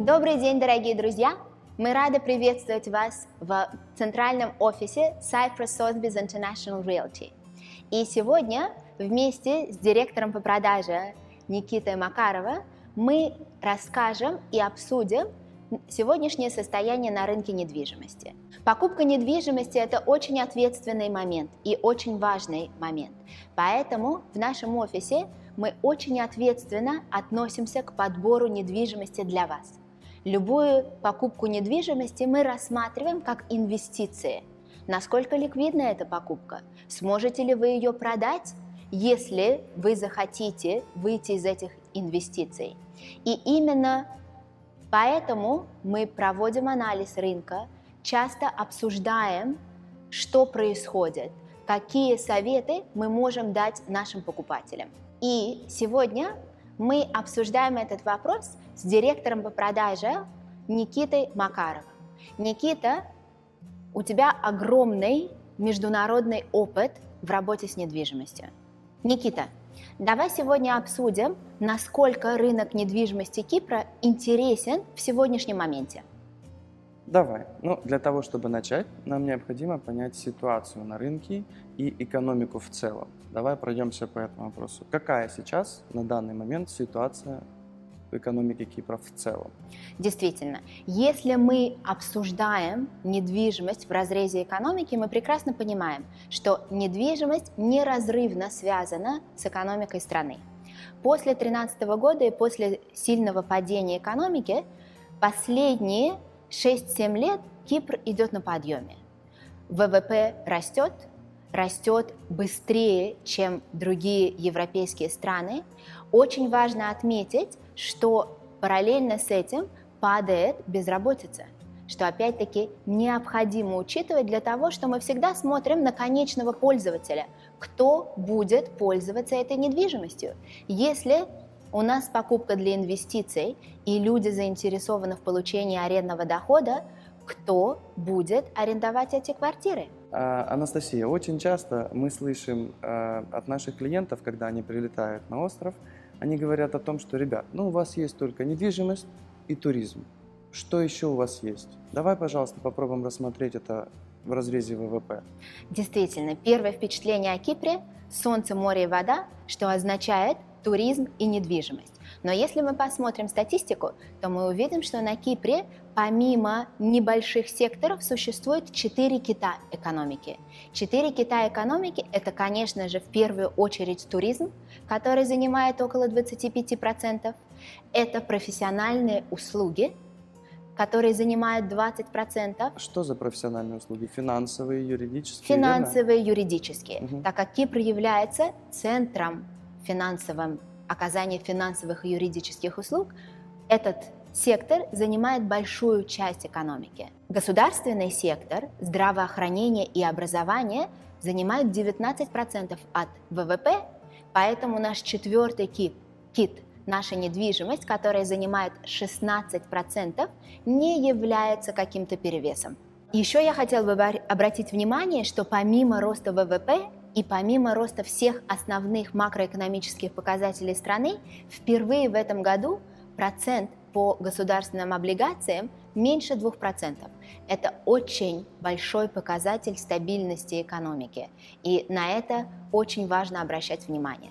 Добрый день, дорогие друзья! Мы рады приветствовать вас в центральном офисе Cypress Sotheby's International Realty. И сегодня вместе с директором по продаже Никитой Макарова мы расскажем и обсудим сегодняшнее состояние на рынке недвижимости. Покупка недвижимости – это очень ответственный момент и очень важный момент. Поэтому в нашем офисе мы очень ответственно относимся к подбору недвижимости для вас. Любую покупку недвижимости мы рассматриваем как инвестиции. Насколько ликвидна эта покупка? Сможете ли вы ее продать, если вы захотите выйти из этих инвестиций? И именно поэтому мы проводим анализ рынка, часто обсуждаем, что происходит, какие советы мы можем дать нашим покупателям. И сегодня мы обсуждаем этот вопрос с директором по продаже Никитой Макаровым. Никита, у тебя огромный международный опыт в работе с недвижимостью. Никита, давай сегодня обсудим, насколько рынок недвижимости Кипра интересен в сегодняшнем моменте. Давай. Ну, для того, чтобы начать, нам необходимо понять ситуацию на рынке и экономику в целом. Давай пройдемся по этому вопросу. Какая сейчас на данный момент ситуация в экономике Кипра в целом? Действительно, если мы обсуждаем недвижимость в разрезе экономики, мы прекрасно понимаем, что недвижимость неразрывно связана с экономикой страны. После 2013 года и после сильного падения экономики последние 6-7 лет Кипр идет на подъеме. ВВП растет, растет быстрее, чем другие европейские страны. Очень важно отметить, что параллельно с этим падает безработица, что опять-таки необходимо учитывать для того, что мы всегда смотрим на конечного пользователя, кто будет пользоваться этой недвижимостью. Если у нас покупка для инвестиций, и люди заинтересованы в получении арендного дохода, кто будет арендовать эти квартиры? А, Анастасия, очень часто мы слышим а, от наших клиентов, когда они прилетают на остров, они говорят о том, что, ребят, ну у вас есть только недвижимость и туризм. Что еще у вас есть? Давай, пожалуйста, попробуем рассмотреть это в разрезе ВВП. Действительно, первое впечатление о Кипре – солнце, море и вода, что означает туризм и недвижимость. Но если мы посмотрим статистику, то мы увидим, что на Кипре помимо небольших секторов существует четыре кита экономики. Четыре кита экономики – это, конечно же, в первую очередь туризм, который занимает около 25%. Это профессиональные услуги, которые занимают 20%. Что за профессиональные услуги? Финансовые, юридические? Финансовые, верно? юридические. Угу. Так как Кипр является центром финансовым оказания финансовых и юридических услуг, этот сектор занимает большую часть экономики. Государственный сектор, здравоохранение и образование занимают 19% от ВВП, поэтому наш четвертый кит, кит наша недвижимость, которая занимает 16%, не является каким-то перевесом. Еще я хотела бы обратить внимание, что помимо роста ВВП и помимо роста всех основных макроэкономических показателей страны, впервые в этом году процент по государственным облигациям меньше 2%. Это очень большой показатель стабильности экономики. И на это очень важно обращать внимание.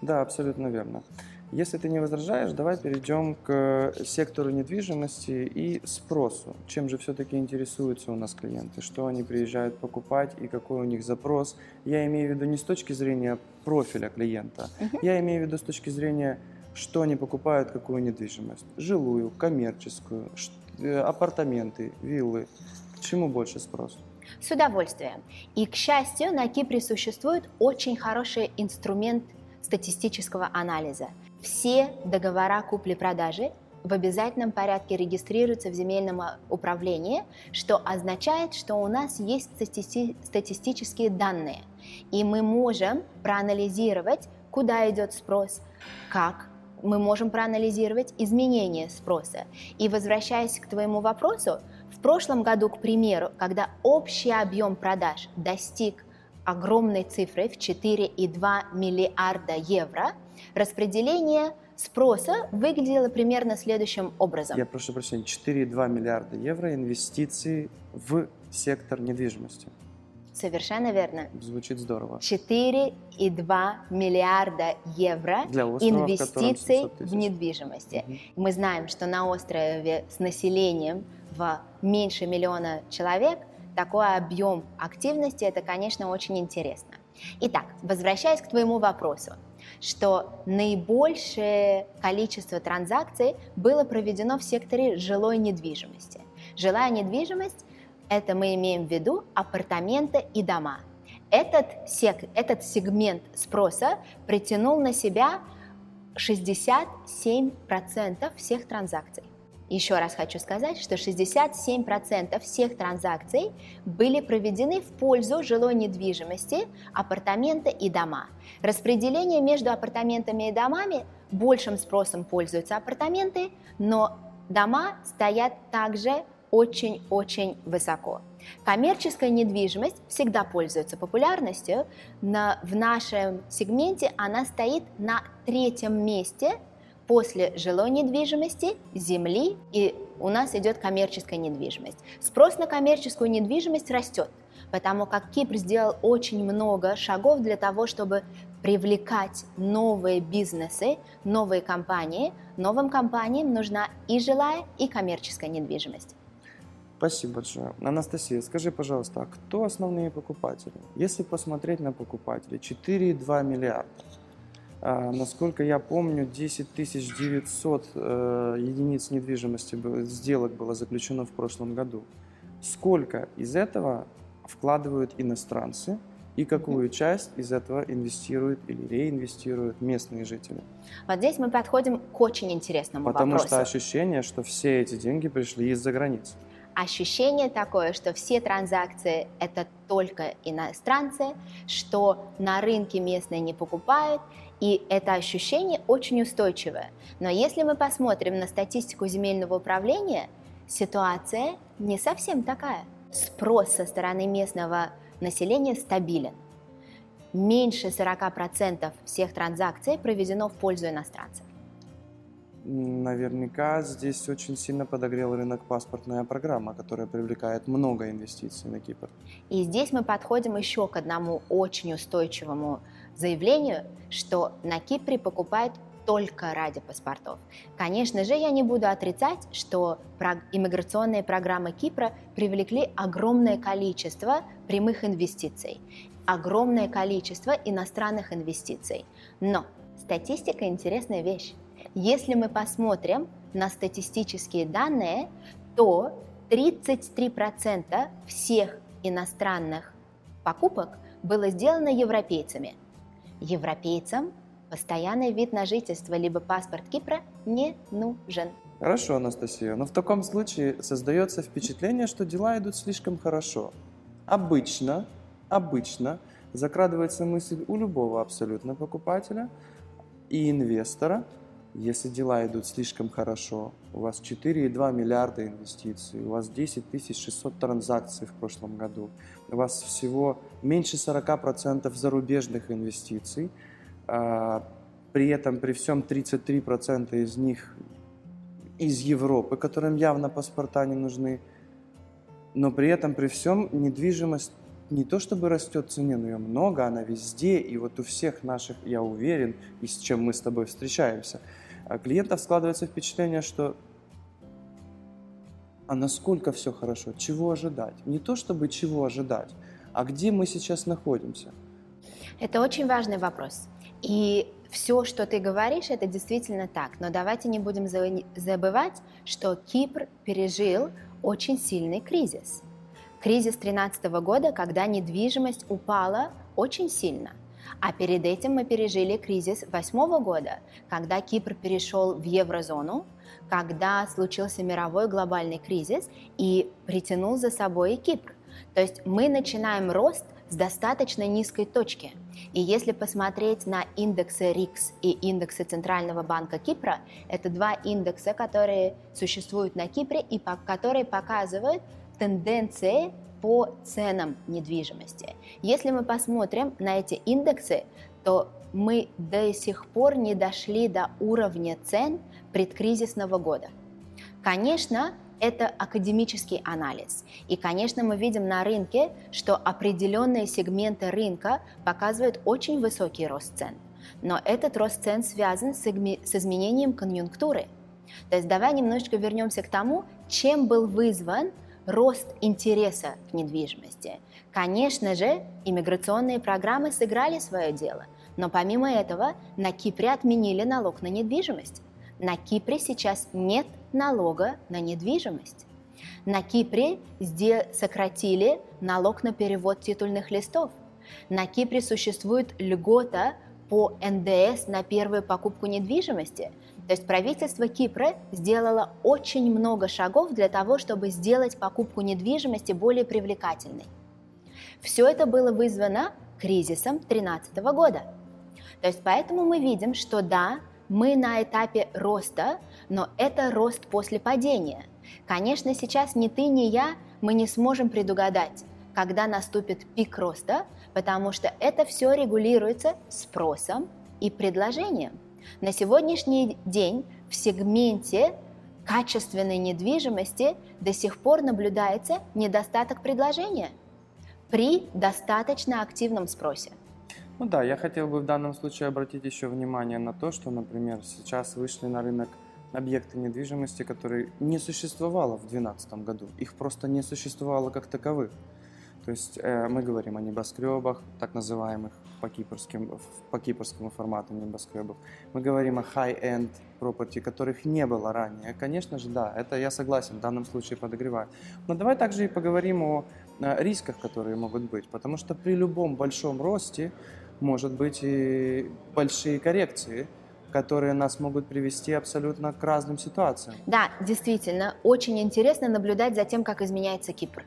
Да, абсолютно верно. Если ты не возражаешь, давай перейдем к сектору недвижимости и спросу. Чем же все-таки интересуются у нас клиенты, что они приезжают покупать и какой у них запрос. Я имею в виду не с точки зрения профиля клиента, я имею в виду с точки зрения, что они покупают, какую недвижимость. Жилую, коммерческую, э, апартаменты, виллы. К чему больше спрос? С удовольствием. И, к счастью, на Кипре существует очень хороший инструмент статистического анализа – все договора купли-продажи в обязательном порядке регистрируются в земельном а, управлении, что означает, что у нас есть стати- статистические данные, и мы можем проанализировать, куда идет спрос, как мы можем проанализировать изменения спроса. И возвращаясь к твоему вопросу, в прошлом году, к примеру, когда общий объем продаж достиг огромной цифрой в 4,2 миллиарда евро, распределение спроса выглядело примерно следующим образом. Я прошу прощения, 4,2 миллиарда евро инвестиций в сектор недвижимости. Совершенно верно. Звучит здорово. 4,2 миллиарда евро Для острова, в инвестиций 700 тысяч. в недвижимости. Мгм. Мы знаем, что на острове с населением в меньше миллиона человек такой объем активности, это, конечно, очень интересно. Итак, возвращаясь к твоему вопросу, что наибольшее количество транзакций было проведено в секторе жилой недвижимости. Жилая недвижимость – это мы имеем в виду апартаменты и дома. Этот, сек, этот сегмент спроса притянул на себя 67% всех транзакций. Еще раз хочу сказать, что 67% всех транзакций были проведены в пользу жилой недвижимости, апартаменты и дома. Распределение между апартаментами и домами большим спросом пользуются апартаменты, но дома стоят также очень-очень высоко. Коммерческая недвижимость всегда пользуется популярностью, но в нашем сегменте она стоит на третьем месте после жилой недвижимости, земли, и у нас идет коммерческая недвижимость. Спрос на коммерческую недвижимость растет, потому как Кипр сделал очень много шагов для того, чтобы привлекать новые бизнесы, новые компании. Новым компаниям нужна и жилая, и коммерческая недвижимость. Спасибо большое. Анастасия, скажи, пожалуйста, а кто основные покупатели? Если посмотреть на покупателей, 4,2 миллиарда. А, насколько я помню, 10 900 э, единиц недвижимости сделок было заключено в прошлом году. Сколько из этого вкладывают иностранцы и какую часть из этого инвестируют или реинвестируют местные жители? Вот здесь мы подходим к очень интересному Потому вопросу. что ощущение, что все эти деньги пришли из-за границы. ощущение такое, что все транзакции это только иностранцы, что на рынке местные не покупают, и это ощущение очень устойчивое. Но если мы посмотрим на статистику земельного управления, ситуация не совсем такая. Спрос со стороны местного населения стабилен. Меньше 40% всех транзакций проведено в пользу иностранцев. Наверняка здесь очень сильно подогрел рынок паспортная программа, которая привлекает много инвестиций на Кипр. И здесь мы подходим еще к одному очень устойчивому заявлению, что на Кипре покупают только ради паспортов. Конечно же, я не буду отрицать, что иммиграционные программы Кипра привлекли огромное количество прямых инвестиций, огромное количество иностранных инвестиций. Но статистика интересная вещь. Если мы посмотрим на статистические данные, то 33% всех иностранных покупок было сделано европейцами. Европейцам постоянный вид на жительство либо паспорт Кипра не нужен. Хорошо, Анастасия, но в таком случае создается впечатление, что дела идут слишком хорошо. Обычно, обычно закрадывается мысль у любого абсолютно покупателя и инвестора, если дела идут слишком хорошо, у вас 4,2 миллиарда инвестиций, у вас 10 600 транзакций в прошлом году, у вас всего меньше 40% зарубежных инвестиций, а, при этом при всем 33% из них из Европы, которым явно паспорта не нужны, но при этом при всем недвижимость не то чтобы растет цене, но ее много, она везде, и вот у всех наших, я уверен, и с чем мы с тобой встречаемся, клиентов складывается впечатление, что а насколько все хорошо, чего ожидать? Не то чтобы чего ожидать, а где мы сейчас находимся? Это очень важный вопрос. И все, что ты говоришь, это действительно так. Но давайте не будем за- забывать, что Кипр пережил очень сильный кризис. Кризис 2013 года, когда недвижимость упала очень сильно. А перед этим мы пережили кризис 2008 года, когда Кипр перешел в еврозону, когда случился мировой глобальный кризис и притянул за собой Кипр. То есть мы начинаем рост с достаточно низкой точки. И если посмотреть на индексы РИКС и индексы Центрального банка Кипра, это два индекса, которые существуют на Кипре и которые показывают тенденции по ценам недвижимости. Если мы посмотрим на эти индексы, то мы до сих пор не дошли до уровня цен предкризисного года. Конечно, это академический анализ. И, конечно, мы видим на рынке, что определенные сегменты рынка показывают очень высокий рост цен. Но этот рост цен связан с, изменением конъюнктуры. То есть давай немножечко вернемся к тому, чем был вызван рост интереса к недвижимости. Конечно же, иммиграционные программы сыграли свое дело, но помимо этого на Кипре отменили налог на недвижимость. На Кипре сейчас нет налога на недвижимость. На Кипре сократили налог на перевод титульных листов. На Кипре существует льгота по НДС на первую покупку недвижимости. То есть правительство Кипра сделало очень много шагов для того, чтобы сделать покупку недвижимости более привлекательной. Все это было вызвано кризисом 2013 года. То есть поэтому мы видим, что да, мы на этапе роста, но это рост после падения. Конечно, сейчас ни ты, ни я, мы не сможем предугадать, когда наступит пик роста, потому что это все регулируется спросом и предложением. На сегодняшний день в сегменте качественной недвижимости до сих пор наблюдается недостаток предложения при достаточно активном спросе. Ну да, я хотел бы в данном случае обратить еще внимание на то, что, например, сейчас вышли на рынок объекты недвижимости, которые не существовало в 2012 году. Их просто не существовало как таковых. То есть э, мы говорим о небоскребах, так называемых по, кипрским, по кипрскому формату небоскребов. Мы говорим о high-end property, которых не было ранее. Конечно же, да, это я согласен, в данном случае подогреваю. Но давай также и поговорим о рисках, которые могут быть. Потому что при любом большом росте может быть и большие коррекции, которые нас могут привести абсолютно к разным ситуациям. Да, действительно, очень интересно наблюдать за тем, как изменяется Кипр.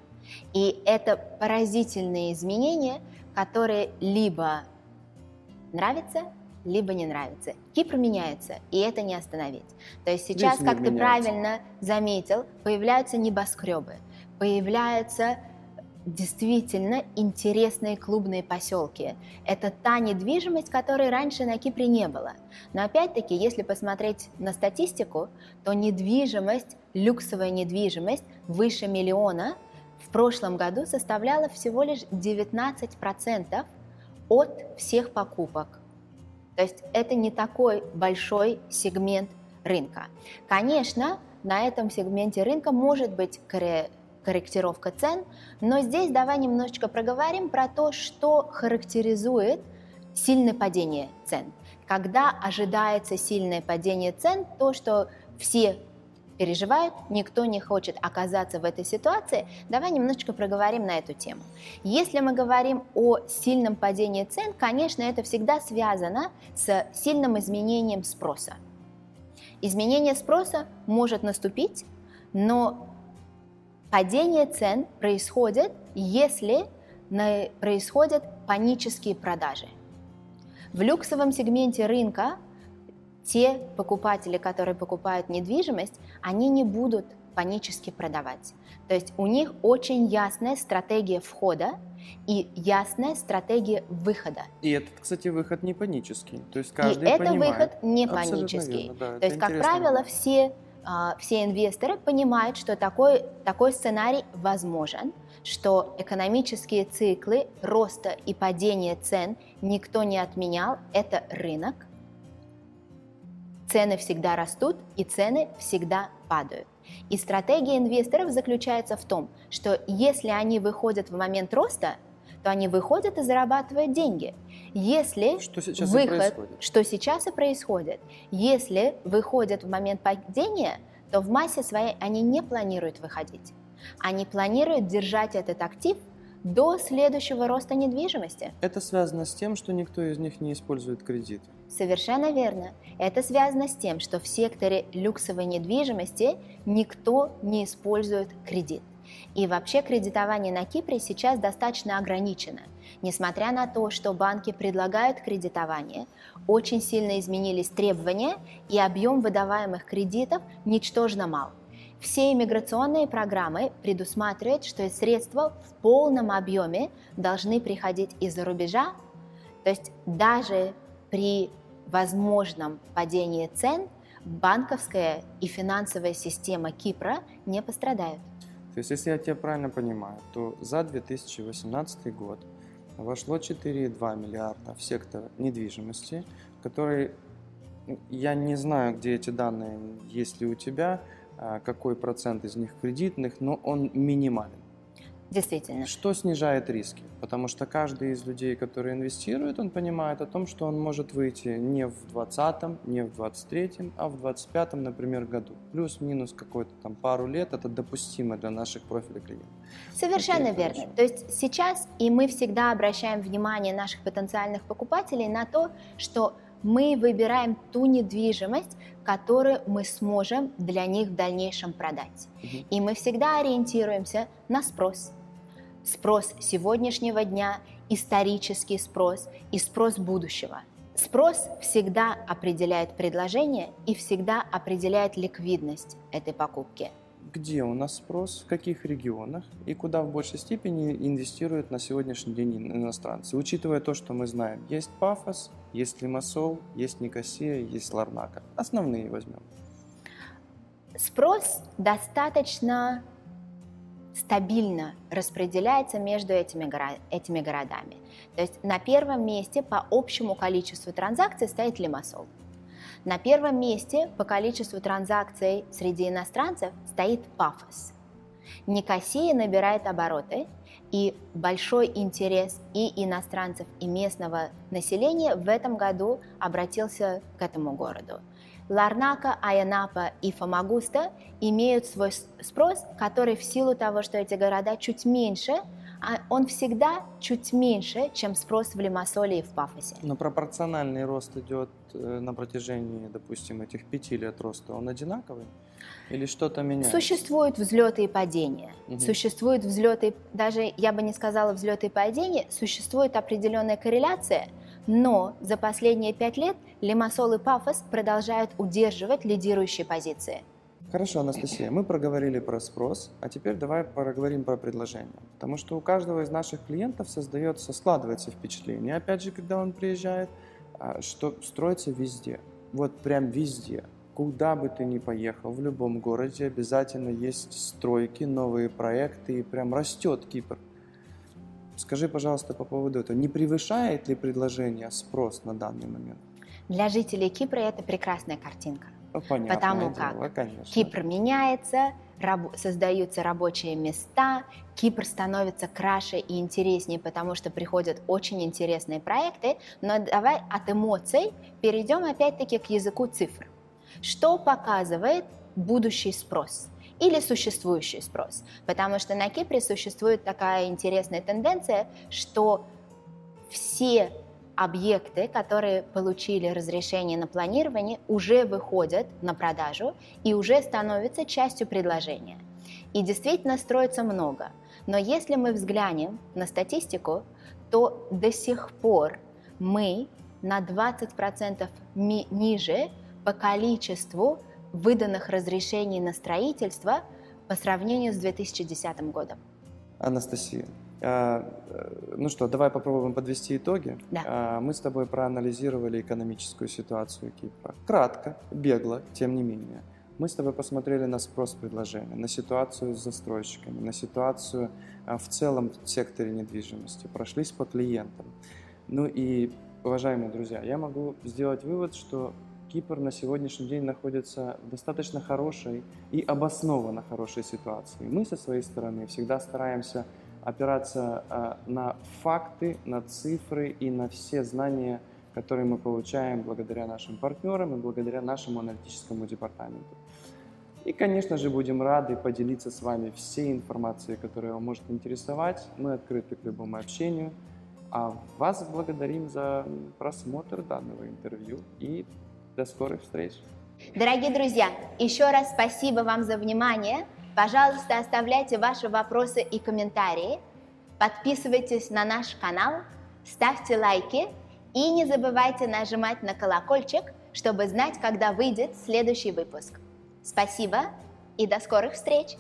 И это поразительные изменения, которые либо нравятся, либо не нравятся. Кипр меняется, и это не остановить. То есть сейчас, как ты меняется. правильно заметил, появляются небоскребы, появляются действительно интересные клубные поселки. Это та недвижимость, которой раньше на Кипре не было. Но опять-таки, если посмотреть на статистику, то недвижимость, люксовая недвижимость выше миллиона в прошлом году составляла всего лишь 19% от всех покупок. То есть это не такой большой сегмент рынка. Конечно, на этом сегменте рынка может быть корректировка цен, но здесь давай немножечко проговорим про то, что характеризует сильное падение цен. Когда ожидается сильное падение цен, то, что все переживают, никто не хочет оказаться в этой ситуации, давай немножечко проговорим на эту тему. Если мы говорим о сильном падении цен, конечно, это всегда связано с сильным изменением спроса. Изменение спроса может наступить, но Падение цен происходит, если происходят панические продажи. В люксовом сегменте рынка те покупатели, которые покупают недвижимость, они не будут панически продавать. То есть у них очень ясная стратегия входа и ясная стратегия выхода. И этот, кстати, выход не панический. То есть каждый и это выход не панический. Верно, да, То есть, как правило, все все инвесторы понимают, что такой, такой сценарий возможен, что экономические циклы роста и падения цен никто не отменял, это рынок. Цены всегда растут и цены всегда падают. И стратегия инвесторов заключается в том, что если они выходят в момент роста, то они выходят и зарабатывают деньги. Если что сейчас выход, что сейчас и происходит, если выходят в момент падения, то в массе своей они не планируют выходить. Они планируют держать этот актив до следующего роста недвижимости. Это связано с тем, что никто из них не использует кредит. Совершенно верно. Это связано с тем, что в секторе люксовой недвижимости никто не использует кредит. И вообще кредитование на Кипре сейчас достаточно ограничено. Несмотря на то, что банки предлагают кредитование, очень сильно изменились требования и объем выдаваемых кредитов ничтожно мал. Все иммиграционные программы предусматривают, что средства в полном объеме должны приходить из-за рубежа, то есть даже при возможном падении цен банковская и финансовая система Кипра не пострадают. То есть, если я тебя правильно понимаю, то за 2018 год вошло 4,2 миллиарда в сектор недвижимости, который, я не знаю, где эти данные, есть ли у тебя, а, какой процент из них кредитных, но он минимален. Действительно. Что снижает риски? Потому что каждый из людей, который инвестирует, он понимает о том, что он может выйти не в 2020, не в 2023, а в 2025, например, году. Плюс-минус какой-то там пару лет, это допустимо для наших профилей клиентов. Совершенно верно. Хорошо. То есть сейчас и мы всегда обращаем внимание наших потенциальных покупателей на то, что мы выбираем ту недвижимость, которую мы сможем для них в дальнейшем продать. Угу. И мы всегда ориентируемся на спрос спрос сегодняшнего дня, исторический спрос и спрос будущего. Спрос всегда определяет предложение и всегда определяет ликвидность этой покупки. Где у нас спрос, в каких регионах и куда в большей степени инвестируют на сегодняшний день иностранцы, учитывая то, что мы знаем. Есть Пафос, есть Лимассол, есть Никосия, есть Ларнака. Основные возьмем. Спрос достаточно стабильно распределяется между этими, этими городами. То есть на первом месте по общему количеству транзакций стоит Лимассол. На первом месте по количеству транзакций среди иностранцев стоит Пафос. Никосия набирает обороты, и большой интерес и иностранцев, и местного населения в этом году обратился к этому городу. Ларнака, Аянапа и Фомагуста имеют свой спрос, который в силу того, что эти города чуть меньше, а он всегда чуть меньше, чем спрос в Лимассоле и в Пафосе. Но пропорциональный рост идет э, на протяжении, допустим, этих пяти лет роста, он одинаковый? Или что-то меняется? Существуют взлеты и падения. Угу. Существуют взлеты, даже я бы не сказала взлеты и падения, существует определенная корреляция – но за последние пять лет Лимассол и Пафос продолжают удерживать лидирующие позиции. Хорошо, Анастасия, мы проговорили про спрос, а теперь давай поговорим про предложение. Потому что у каждого из наших клиентов создается, складывается впечатление, опять же, когда он приезжает, а, что строится везде. Вот прям везде. Куда бы ты ни поехал, в любом городе обязательно есть стройки, новые проекты, и прям растет Кипр. Скажи, пожалуйста, по поводу этого, не превышает ли предложение спрос на данный момент? Для жителей Кипра это прекрасная картинка. Понятно. Потому как конечно. Кипр меняется, раб- создаются рабочие места, Кипр становится краше и интереснее, потому что приходят очень интересные проекты. Но давай от эмоций перейдем опять-таки к языку цифр. Что показывает будущий спрос? Или существующий спрос. Потому что на Кипре существует такая интересная тенденция, что все объекты, которые получили разрешение на планирование, уже выходят на продажу и уже становятся частью предложения. И действительно строится много. Но если мы взглянем на статистику, то до сих пор мы на 20% ми- ниже по количеству выданных разрешений на строительство по сравнению с 2010 годом. Анастасия, а, э, ну что, давай попробуем подвести итоги. Да. А, мы с тобой проанализировали экономическую ситуацию Кипра. Кратко, бегло, тем не менее. Мы с тобой посмотрели на спрос предложения, на ситуацию с застройщиками, на ситуацию а, в целом в секторе недвижимости, прошлись по клиентам. Ну и, уважаемые друзья, я могу сделать вывод, что Кипр на сегодняшний день находится в достаточно хорошей и обоснованно хорошей ситуации. Мы со своей стороны всегда стараемся опираться а, на факты, на цифры и на все знания, которые мы получаем благодаря нашим партнерам и благодаря нашему аналитическому департаменту. И, конечно же, будем рады поделиться с вами всей информацией, которая вам может интересовать. Мы открыты к любому общению. А вас благодарим за просмотр данного интервью и до скорых встреч. Дорогие друзья, еще раз спасибо вам за внимание. Пожалуйста, оставляйте ваши вопросы и комментарии. Подписывайтесь на наш канал, ставьте лайки и не забывайте нажимать на колокольчик, чтобы знать, когда выйдет следующий выпуск. Спасибо и до скорых встреч!